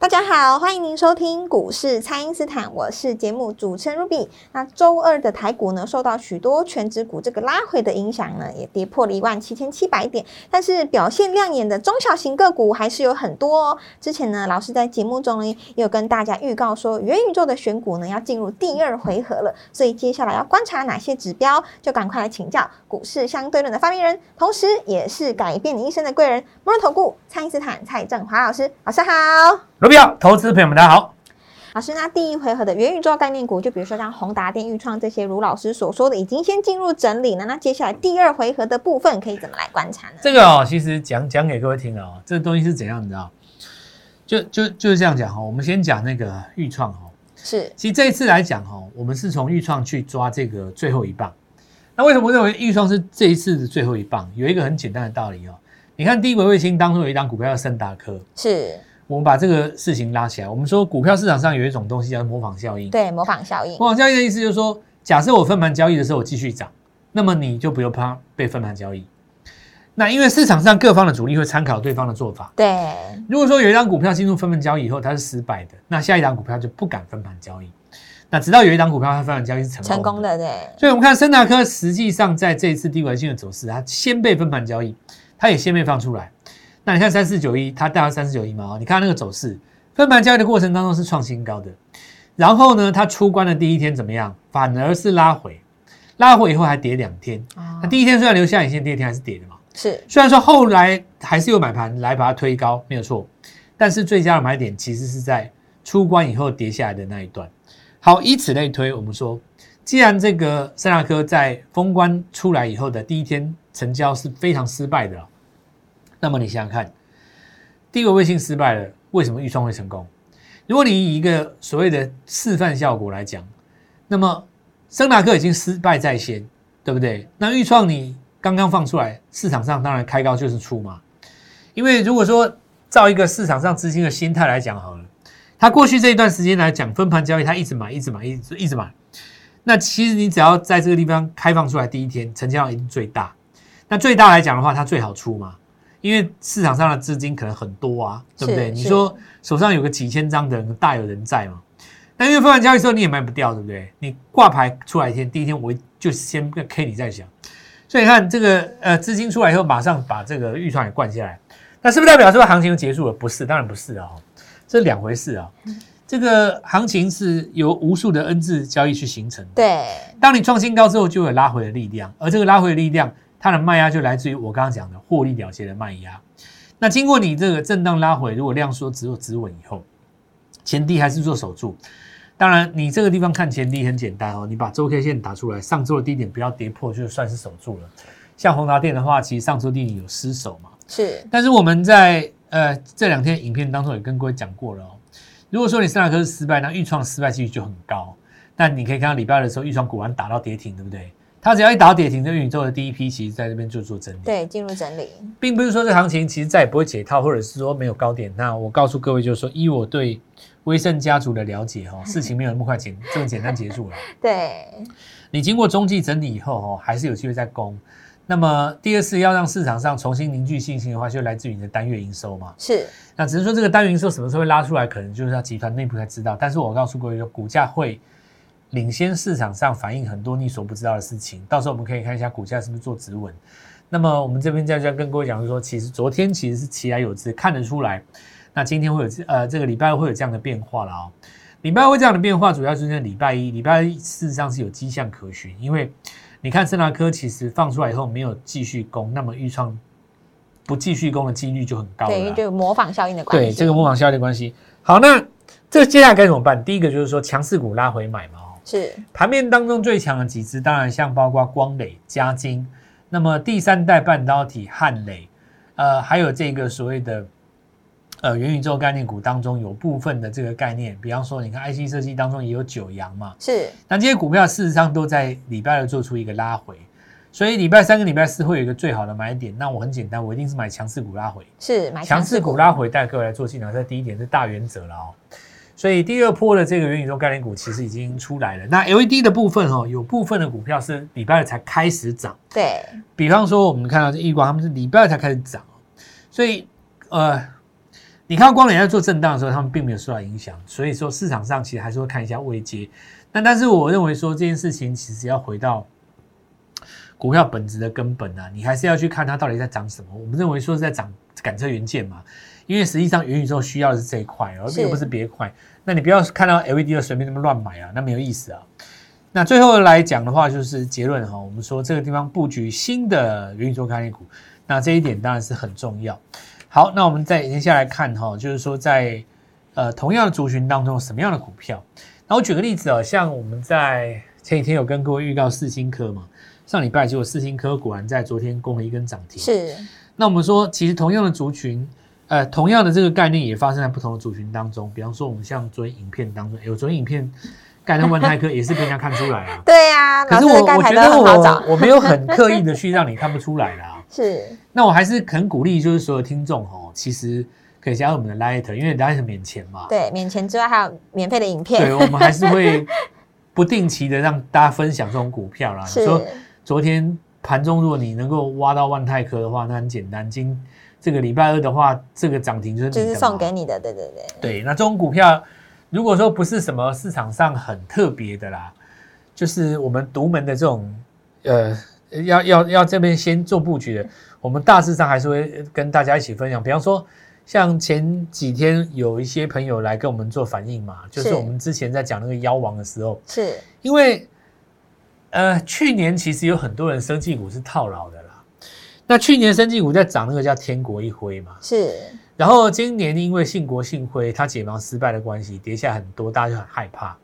大家好，欢迎您收听股市蔡因斯坦，我是节目主持人 Ruby。那周二的台股呢，受到许多全指股这个拉回的影响呢，也跌破了一万七千七百点。但是表现亮眼的中小型个股还是有很多哦。之前呢，老师在节目中呢，也有跟大家预告说，元宇宙的选股呢，要进入第二回合了。所以接下来要观察哪些指标，就赶快来请教股市相对论的发明人，同时也是改变你一生的贵人——摩尔投顾蔡因斯坦蔡振华老师。老师好。罗比奥，投资朋友们，大家好。老师，那第一回合的元宇宙概念股，就比如说像宏达电、裕创这些，如老师所说的，已经先进入整理了。那接下来第二回合的部分，可以怎么来观察呢？这个哦，其实讲讲给各位听哦，这个东西是怎样，你知道？就就就是这样讲哈。我们先讲那个裕创哈，是。其实这一次来讲哈，我们是从裕创去抓这个最后一棒。那为什么认为裕创是这一次的最后一棒？有一个很简单的道理哦。你看低轨卫星当中有一档股票叫森达科，是。我们把这个事情拉起来，我们说股票市场上有一种东西叫模仿效应。对，模仿效应。模仿效应的意思就是说，假设我分盘交易的时候我继续涨，那么你就不用怕被分盘交易。那因为市场上各方的主力会参考对方的做法。对。如果说有一张股票进入分盘交易以后它是失败的，那下一档股票就不敢分盘交易。那直到有一档股票它分盘交易是成功成功的，对。所以我们看森达科实际上在这一次低轨性的走势，它先被分盘交易，它也先被放出来。那你看三四九一，它大到三四九一嘛？你看那个走势，分盘交易的过程当中是创新高的，然后呢，它出关的第一天怎么样？反而是拉回，拉回以后还跌两天。那第一天虽然留下影线，第二天还是跌的嘛。是，虽然说后来还是有买盘来把它推高，没有错，但是最佳的买点其实是在出关以后跌下来的那一段。好，以此类推，我们说，既然这个圣纳科在封关出来以后的第一天成交是非常失败的。那么你想想看，第一个卫星失败了，为什么预创会成功？如果你以一个所谓的示范效果来讲，那么森达克已经失败在先，对不对？那预创你刚刚放出来，市场上当然开高就是出嘛。因为如果说照一个市场上资金的心态来讲好了，他过去这一段时间来讲分盘交易，他一直买，一直买，一直一直买。那其实你只要在这个地方开放出来第一天，成交量一定最大。那最大来讲的话，它最好出嘛。因为市场上的资金可能很多啊，对不对？你说手上有个几千张的人，大有人在嘛。但因为分完交易之后你也卖不掉，对不对？你挂牌出来一天，第一天我就先 K 你再想。所以你看这个呃资金出来以后，马上把这个预算也灌下来，那是不是代表这个行情就结束了？不是，当然不是啊，这是两回事啊。这个行情是由无数的 N 字交易去形成的。对，当你创新高之后，就有拉回的力量，而这个拉回的力量。它的卖压就来自于我刚刚讲的获利了结的卖压。那经过你这个震荡拉回，如果量缩只有止稳以后，前低还是做守住。当然，你这个地方看前低很简单哦，你把周 K 线打出来，上周的低点不要跌破，就算是守住了。像宏达电的话，其实上周低点有失守嘛。是。但是我们在呃这两天影片当中也跟各位讲过了哦。如果说你上两颗是失败，那预创失败几率就很高。但你可以看到礼拜二的时候，预创股完打到跌停，对不对？它只要一打跌停，这宇宙的第一批其实在这边就做整理，对，进入整理，并不是说这行情其实再也不会解套，或者是说没有高点。那我告诉各位，就是说，依我对威盛家族的了解，哈，事情没有那么快简这么简单结束了。对，你经过中继整理以后，哈，还是有机会再攻。那么第二次要让市场上重新凝聚信心的话，就来自于你的单月营收嘛。是，那只是说这个单月营收什么时候会拉出来，可能就是要集团内部才知道。但是我告诉各位，说股价会。领先市场上反映很多你所不知道的事情，到时候我们可以看一下股价是不是做止稳。那么我们这边在要跟各位讲，就说，其实昨天其实是其来有之，看得出来。那今天会有呃这个礼拜会有这样的变化了啊。礼拜会这样的变化，主要是在礼拜一，礼拜一事实上是有迹象可循，因为你看圣达科其实放出来以后没有继续攻，那么预创不继续攻的几率就很高了。对，就模仿效应的关系。对，这个模仿效应的关系。好，那这接下来该怎么办？第一个就是说强势股拉回买嘛。是。盘面当中最强的几只，当然像包括光磊、嘉晶，那么第三代半导体汉磊，呃，还有这个所谓的呃元宇宙概念股当中有部分的这个概念，比方说你看 IC 设计当中也有九阳嘛，是。那这些股票事实上都在礼拜二做出一个拉回，所以礼拜三跟礼拜四会有一个最好的买点。那我很简单，我一定是买强势股拉回，是买强势股。拉回带各位来做进场，这第一点是大原则了哦。所以第二波的这个元宇宙概念股其实已经出来了。那 LED 的部分哦，有部分的股票是礼拜二才开始涨，对，比方说我们看到这易光，他们是礼拜二才开始涨，所以呃，你看到光磊在做震荡的时候，他们并没有受到影响，所以说市场上其实还是会看一下位阶。那但是我认为说这件事情其实要回到股票本质的根本啊，你还是要去看它到底在涨什么。我们认为说是在涨感测元件嘛，因为实际上元宇宙需要的是这一块，而是并不是别块。那你不要看到 LED 就随便那么乱买啊，那没有意思啊。那最后来讲的话，就是结论哈，我们说这个地方布局新的元宇宙概念股，那这一点当然是很重要。好，那我们再接下来看哈，就是说在呃同样的族群当中，什么样的股票？那我举个例子啊，像我们在前几天有跟各位预告四星科嘛，上礼拜结果四星科果然在昨天攻了一根涨停。是那我们说，其实同样的族群，呃，同样的这个概念也发生在不同的族群当中。比方说，我们像昨天影片当中，有昨天影片盖那万泰科也是被人家看出来啊。对呀、可是我我觉得我我没有很刻意的去让你看不出来啦。是那我还是很鼓励，就是所有听众哦，其实可以加入我们的 Light，因为 Light 免钱嘛。对，免钱之外还有免费的影片，对，我们还是会 不定期的让大家分享这种股票啦。你是说昨天盘中，如果你能够挖到万泰科的话，那很简单。今这个礼拜二的话，这个涨停就是就是送给你的，对对对，对，那这种股票，如果说不是什么市场上很特别的啦，就是我们独门的这种，呃，要要要这边先做布局的，我们大致上还是会跟大家一起分享。比方说，像前几天有一些朋友来跟我们做反应嘛，就是是我们之前在讲那个妖王的时候，是因为呃，去年其实有很多人生技股是套牢的啦。那去年生技股在涨，那个叫天国一辉嘛，是然后今年因为信国信辉它解盲失败的关系，跌下很多，大家就很害怕。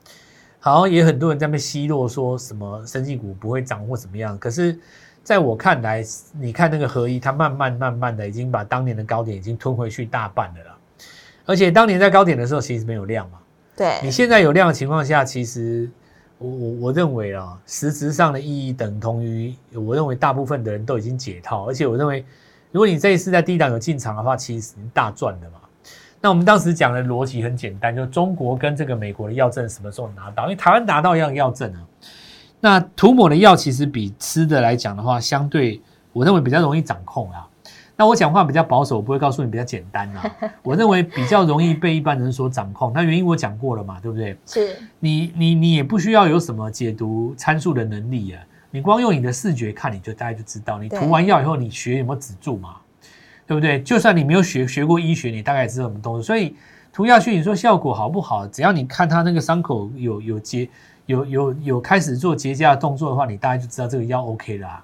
好像也很多人在那边奚落说什么生技股不会涨或怎么样。可是在我看来，你看那个合一，它慢慢慢慢的已经把当年的高点已经吞回去大半的了。而且当年在高点的时候其实没有量嘛，对你对，现在有量的情况下，其实我我我认为啊，实质上的意义等同于我认为大部分的人都已经解套，而且我认为，如果你这一次在低档有进场的话，其实大赚的嘛。那我们当时讲的逻辑很简单，就中国跟这个美国的药证什么时候拿到？因为台湾拿到一样药证啊，那涂抹的药其实比吃的来讲的话，相对我认为比较容易掌控啊。那我讲话比较保守，我不会告诉你比较简单啊。我认为比较容易被一般人所掌控。那原因我讲过了嘛，对不对？是你你你也不需要有什么解读参数的能力啊，你光用你的视觉看，你就大概就知道。你对涂完药以后，你血有没有止住嘛？对不对？就算你没有学学过医学，你大概知道什么东西。所以涂下去，你说效果好不好？只要你看它那个伤口有有结有有有开始做结痂的动作的话，你大概就知道这个药 OK 啦、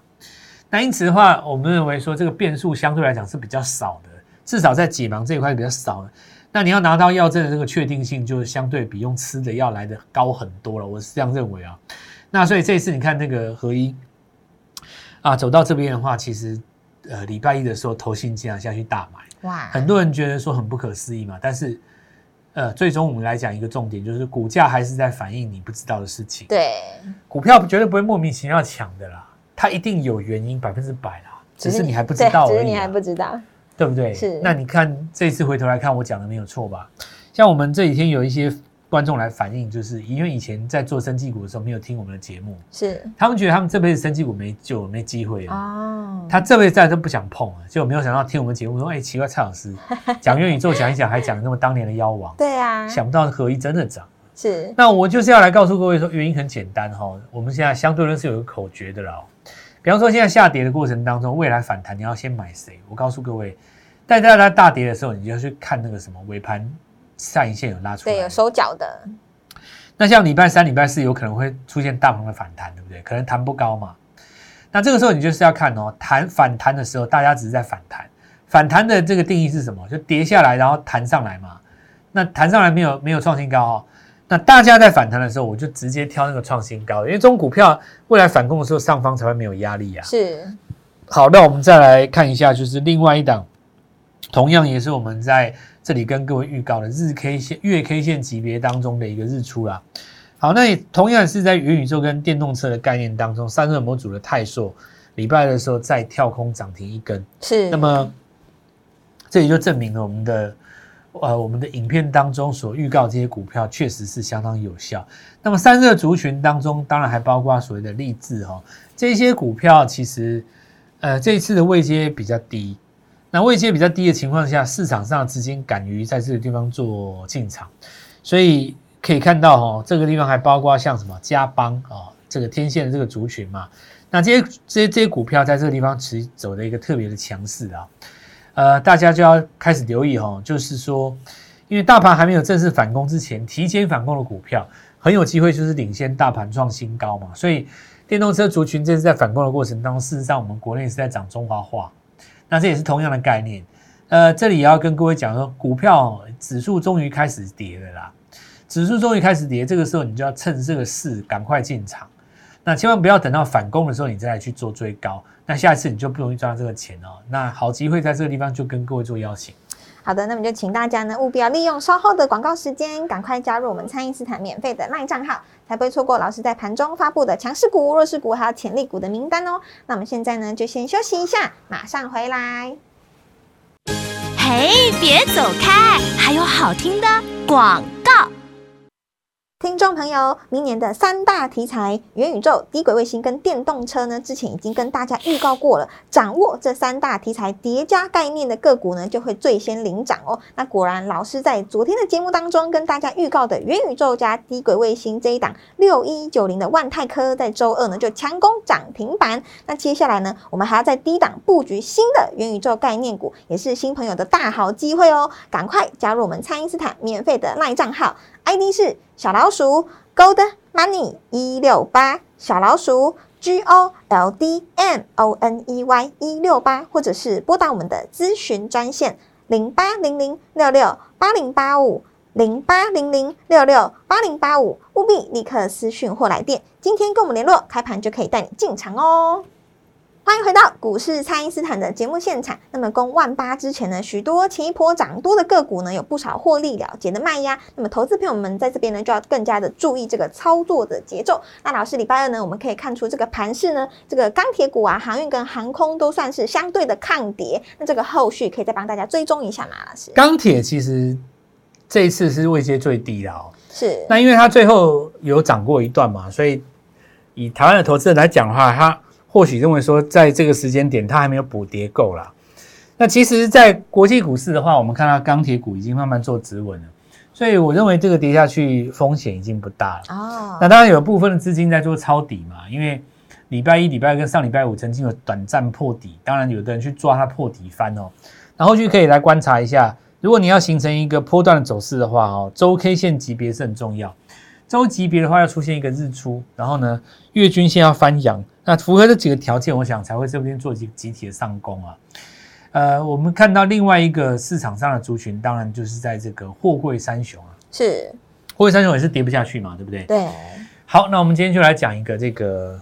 那因此的话，我们认为说这个变数相对来讲是比较少的，至少在解盲这一块比较少的。那你要拿到药证的这个确定性，就是相对比用吃的药来的高很多了。我是这样认为啊。那所以这一次你看那个合一啊，走到这边的话，其实呃礼拜一的时候投信竟然下去大买，哇，很多人觉得说很不可思议嘛。但是呃，最终我们来讲一个重点，就是股价还是在反映你不知道的事情。对，股票绝对不会莫名其妙抢的啦，它一定有原因，百分之百啦，只是你还不知道而已只是你还，不知道，对不对？是那你看这次回头来看，我讲的没有错吧？像我们这几天有一些观众来反映，就是因为以前在做生技股的时候没有听我们的节目，是他们觉得他们这辈子生技股没救，没机会了。哦，他这辈子再都不想碰了，结果没有想到听我们节目说，哎，奇怪，蔡老师 讲元宇宙讲一讲，还讲那么当年的妖王，对啊，想不到合一真的涨。是那我就是要来告诉各位说，原因很简单哈、我们现在相对论是有一个口诀的啦、哦。比方说，现在下跌的过程当中，未来反弹你要先买谁？我告诉各位，在大家大跌的时候，你就要去看那个什么尾盘上影线有拉出来。对有收脚的，那像礼拜三、礼拜四有可能会出现大盘的反弹，对不对？可能弹不高嘛。那这个时候你就是要看哦，弹反弹的时候，大家只是在反弹。反弹的这个定义是什么？就跌下来，然后弹上来嘛。那弹上来没有没有创新高哦。那大家在反弹的时候，我就直接挑那个创新高，因为这种股票未来反攻的时候，上方才会没有压力啊。是好，那我们再来看一下，就是另外一档，同样也是我们在这里跟各位预告的日 K 线、月 K 线级别当中的一个日出啦。好，那也同样是在元宇宙跟电动车的概念当中，散热模组的泰硕礼拜的时候再跳空涨停一根，是。那么这也就证明了我们的呃我们的影片当中所预告这些股票确实是相当有效。那么散热族群当中，当然还包括所谓的励志哈，这些股票其实呃这一次的位阶比较低。那位阶比较低的情况下，市场上资金敢于在这个地方做进场，所以可以看到哈，这个地方还包括像什么嘉邦啊，这个天线的这个族群嘛。那这些这些这些股票在这个地方持走的一个特别的强势啊，呃，大家就要开始留意哈，就是说，因为大盘还没有正式反攻之前，提前反攻的股票很有机会就是领先大盘创新高嘛。所以电动车族群这是在反攻的过程当中，事实上我们国内是在涨中华化。那这也是同样的概念，呃，这里也要跟各位讲说，股票指数终于开始跌了啦，指数终于开始跌，这个时候你就要趁这个势赶快进场，那千万不要等到反攻的时候你再来去做追高，那下一次你就不容易赚到这个钱哦。那好机会在这个地方就跟各位做邀请。好的，那么就请大家呢务必要利用稍后的广告时间，赶快加入我们蔡因斯坦免费的赖账号，才不会错过老师在盘中发布的强势股、弱势股还有潜力股的名单哦。那我们现在呢就先休息一下，马上回来。嘿，别走开，还有好听的广告。听众朋友，明年的三大题材——元宇宙、低轨卫星跟电动车呢，之前已经跟大家预告过了。掌握这三大题材叠加概念的个股呢，就会最先领涨哦。那果然，老师在昨天的节目当中跟大家预告的元宇宙加低轨卫星这一档六一九零的万泰科，在周二呢就强攻涨停板。那接下来呢，我们还要在低档布局新的元宇宙概念股，也是新朋友的大好机会哦。赶快加入我们蔡因斯坦免费的赖账号。ID 是小老鼠 Gold Money 一六八，小老鼠 G O L D M O N E Y 一六八，或者是拨打我们的咨询专线零八零零六六八零八五零八零零六六八零八五，务必立刻私讯或来电，今天跟我们联络，开盘就可以带你进场哦。欢迎回到股市，蔡因斯坦的节目现场。那么，攻万八之前呢，许多前一波涨多的个股呢，有不少获利了结的卖压。那么，投资朋友们在这边呢，就要更加的注意这个操作的节奏。那老师，礼拜二呢，我们可以看出这个盘势呢，这个钢铁股啊、航运跟航空都算是相对的抗跌。那这个后续可以再帮大家追踪一下吗？老师，钢铁其实这一次是位阶最低了哦。是。那因为它最后有涨过一段嘛，所以以台湾的投资人来讲的话，它。或许认为说，在这个时间点，它还没有补跌够啦。那其实，在国际股市的话，我们看到钢铁股已经慢慢做止稳了，所以我认为这个跌下去风险已经不大了。哦，那当然有部分的资金在做抄底嘛，因为礼拜一、礼拜二跟上礼拜五曾经有短暂破底，当然有的人去抓它破底翻哦。然后就可以来观察一下，如果你要形成一个波段的走势的话，哦，周 K 线级别是很重要。周级别的话要出现一个日出，然后呢月均线要翻阳，那符合这几个条件，我想才会这边做集集体的上攻啊。呃，我们看到另外一个市场上的族群，当然就是在这个货柜三雄啊，是货柜三雄也是跌不下去嘛，对不对？对。好，那我们今天就来讲一个这个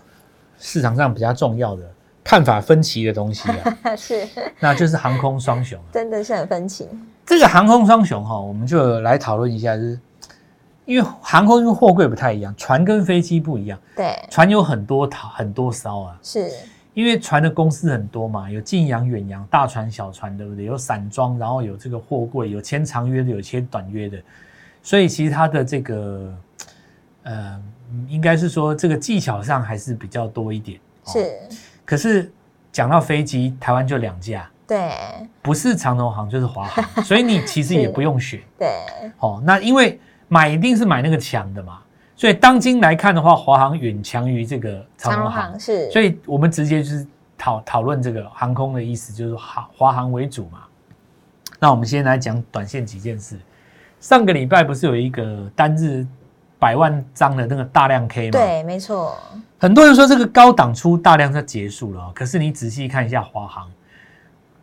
市场上比较重要的看法分歧的东西啊，是，那就是航空双雄，真的是很分歧。这个航空双雄哈，我们就来讨论一下，就是。因为航空跟货柜不太一样，船跟飞机不一样。对，船有很多套很多艘啊。是，因为船的公司很多嘛，有近洋、远洋、大船、小船，对不对？有散装，然后有这个货柜，有签长约的，有签短约的。所以其实它的这个，呃，应该是说这个技巧上还是比较多一点。是。可是讲到飞机，台湾就两架。对。不是长荣航就是华航，所以你其实也不用选。对。哦，那因为。买一定是买那个强的嘛，所以当今来看的话，华航远强于这个长荣航，是，所以我们直接就是讨讨论这个航空的意思，就是华华航为主嘛。那我们先来讲短线几件事。上个礼拜不是有一个单日百万张的那个大量 K 吗？对，没错。很多人说这个高档出大量就结束了，可是你仔细看一下华航。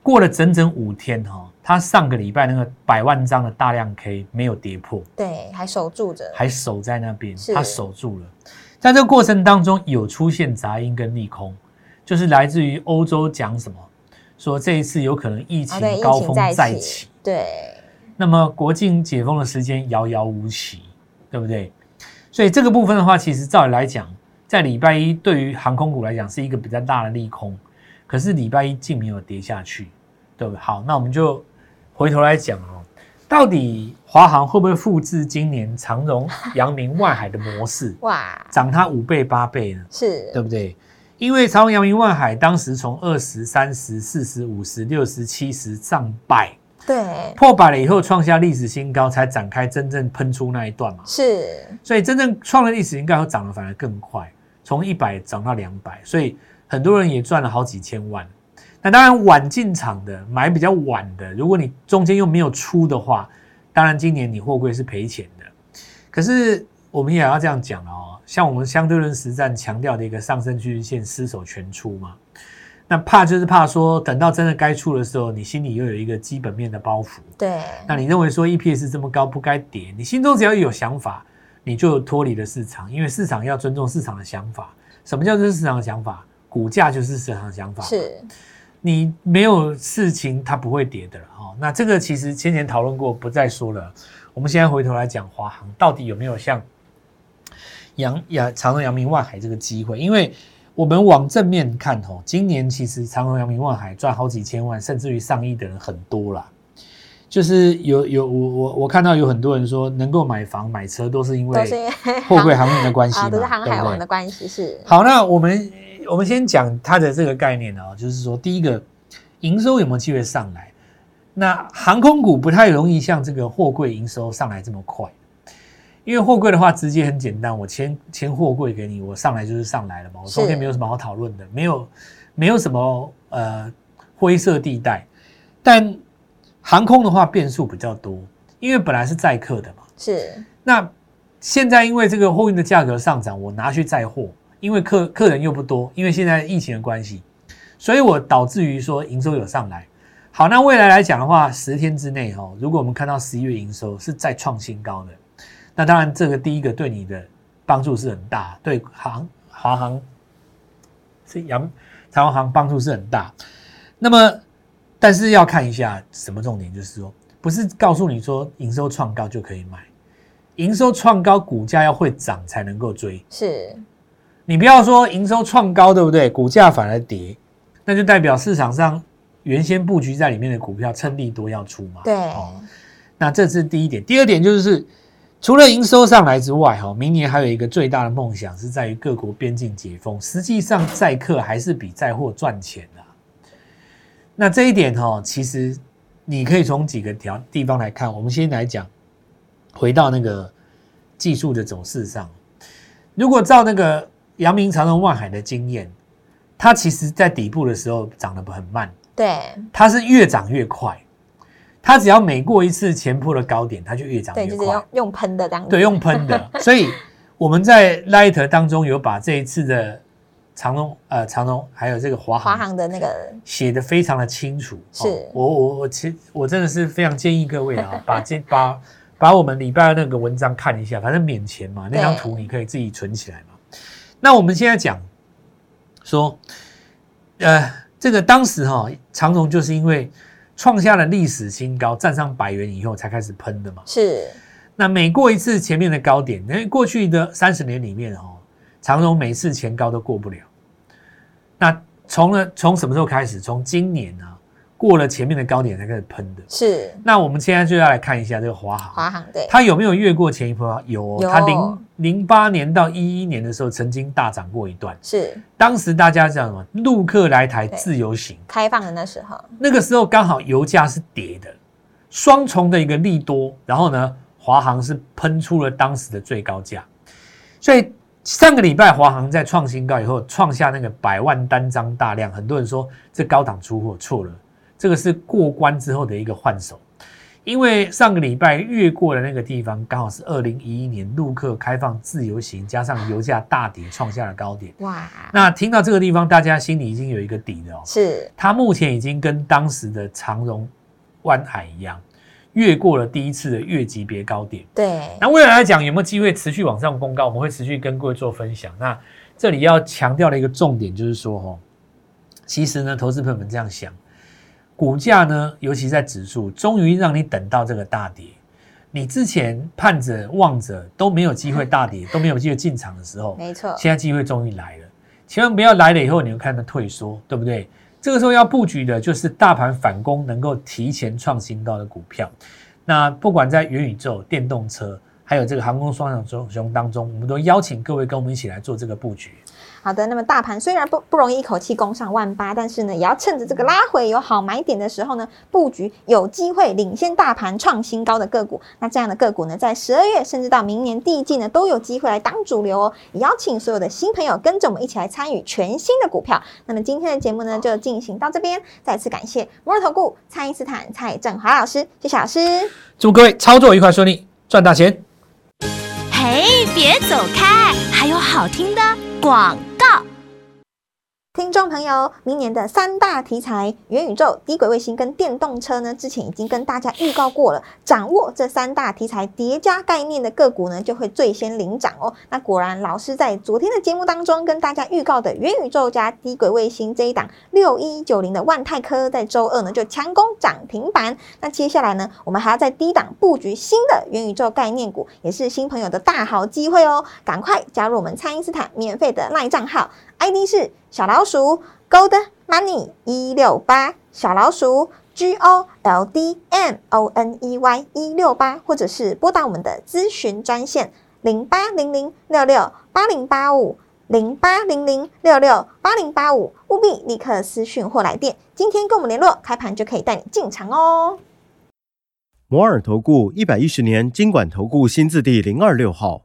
过了整整五天哈，它上个礼拜那个百万张的大量 K 没有跌破，对，还守住着，还守在那边，它守住了。在这个过程当中，有出现杂音跟利空，就是来自于欧洲讲什么，说这一次有可能疫情高峰再起，对。那么国境解封的时间遥遥无期，对不对？所以这个部分的话，其实照理来讲，在礼拜一对于航空股来讲是一个比较大的利空，可是礼拜一竟没有跌下去，对不对？好，那我们就回头来讲哦，到底华航会不会复制今年长荣、阳明、外海的模式，哇，涨它五倍八倍呢？是对不对？因为长荣、阳明、外海当时从二十三十、四十五十、六十、七十上百。对，破百了以后创下历史新高，才展开真正喷出那一段嘛。是所以真正创了历史新高后涨得反而更快，从一百涨到两百，所以很多人也赚了好几千万。那当然晚进场的买比较晚的，如果你中间又没有出的话，当然今年你货柜是赔钱的。可是我们也要这样讲了哦，像我们相对论实战强调的一个上升趋势线失守全出嘛。那怕就是怕说，等到真的该出的时候，你心里又有一个基本面的包袱。对，那你认为说 EPS 这么高不该跌，你心中只要有想法，你就脱离了市场，因为市场要尊重市场的想法。什么叫做市场的想法？股价就是市场的想法。是你没有事情，它不会跌的了哦。那这个其实先前讨论过，不再说了。我们现在回头来讲华航，到底有没有像阳阳长荣、阳明、万海这个机会？因为我们往正面看哦，今年其实长荣、阳明、万海赚好几千万，甚至于上亿的人很多啦。就是有有我我我看到有很多人说，能够买房买车都是因为货柜航运的关系嘛，啊，都是航海王的关系是好，那我们我们先讲它的这个概念哦，就是说，第一个营收有没有机会上来？那航空股不太容易像这个货柜营收上来这么快，因为货柜的话直接很简单，我签签货柜给你，我上来就是上来了嘛，我中间没有什么好讨论的，没有没有什么呃灰色地带。但航空的话变数比较多，因为本来是载客的嘛，是那现在因为这个货运的价格上涨，我拿去载货，因为客客人又不多，因为现在疫情的关系，所以我导致于说营收有上来。好，那未来来讲的话，十天之内哦，如果我们看到十一月营收是再创新高的，那当然这个第一个对你的帮助是很大，对行华航是阳长荣航帮助是很大。那么，但是要看一下什么重点，就是说，不是告诉你说营收创高就可以买，营收创高，股价要会涨才能够追。是你不要说营收创高，对不对？股价反而跌，那就代表市场上原先布局在里面的股票趁利多要出嘛。对哦，那这是第一点。第二点就是，除了营收上来之外，哈，明年还有一个最大的梦想是在于各国边境解封。实际上，载客还是比载货赚钱的、那这一点哈，其实你可以从几个条地方来看。我们先来讲，回到那个技术的走势上，如果照那个阳明长荣万海的经验，它其实在底部的时候涨得很慢，对它是越涨越快。它只要每过一次前坡的高点，它就越涨，越快就是用。用喷的这样子，对，用喷的。所以我们在 Light 当中有把这一次的长隆呃长隆还有这个华华航航的那个写的非常的清楚。是哦我我我其实我真的是非常建议各位啊，把这把把我们礼拜二那个文章看一下，反正免钱嘛，那张对图你可以自己存起来嘛。那我们现在讲说，呃，这个当时哈、长荣就是因为创下了历史新高，站上百元以后才开始喷的嘛。是那每过一次前面的高点，因为过去的三十年里面哦，长荣每次前高都过不了。那从了从什么时候开始？从今年啊，过了前面的高点才开始喷的。是。那我们现在就要来看一下这个华航，华航对，它有没有越过前一波？有它零零八年到一一年的时候曾经大涨过一段。是。当时大家讲什么？陆客来台自由行，开放的那时候。那个时候刚好油价是跌的，双重的一个利多，然后呢，华航是喷出了当时的最高价，所以上个礼拜华航在创新高以后，创下那个百万单张大量，很多人说这高档出货错了，这个是过关之后的一个换手，因为上个礼拜越过的那个地方刚好是二零一一年陆客开放自由行，加上油价大跌创下了高点。哇，那听到这个地方，大家心里已经有一个底了哦。是它目前已经跟当时的长荣、湾海一样，越过了第一次的月级别高点。对那未来来讲，有没有机会持续往上公告？我们会持续跟各位做分享。那这里要强调的一个重点就是说，哦，其实呢，投资朋友们这样想，股价呢，尤其在指数，终于让你等到这个大跌。你之前盼着望着都没有机会大跌，都没有机会进场的时候，没错，现在机会终于来了。千万不要来了以后，你会看到退缩，对不对？这个时候要布局的就是大盘反攻能够提前创新高的股票。那不管在元宇宙、电动车，还有这个航空双雄雄当中，我们都邀请各位跟我们一起来做这个布局。好的，那么大盘虽然不不容易一口气攻上万八，但是呢，也要趁着这个拉回有好买点的时候呢，布局有机会领先大盘创新高的个股。那这样的个股呢，在十二月甚至到明年第一季呢，都有机会来当主流哦。也邀请所有的新朋友跟着我们一起来参与全新的股票。那么今天的节目呢，就进行到这边。再次感谢摩尔投顾蔡因斯坦蔡振华老师，谢谢老师。祝各位操作愉快顺利，赚大钱！嘿，别走开，还有好听的广告。听众朋友，明年的三大题材——元宇宙、低轨卫星跟电动车呢，之前已经跟大家预告过了。掌握这三大题材叠加概念的个股呢，就会最先领涨哦。那果然，老师在昨天的节目当中跟大家预告的元宇宙加低轨卫星这一档六一九零的万泰科，在周二呢就强攻涨停板。那接下来呢，我们还要在低档布局新的元宇宙概念股，也是新朋友的大好机会哦！赶快加入我们蔡因斯坦免费的赖账号。ID 是小老鼠 Gold Money 一六八，小老鼠 G O L D M O N E Y 一六八，或者是拨打我们的咨询专线零八零零六六八零八五零八零零六六八零八五，务必立刻私讯或来电，今天跟我们联络，开盘就可以带你进场哦。摩尔投顾一百一十年经管投顾新字第零二六号。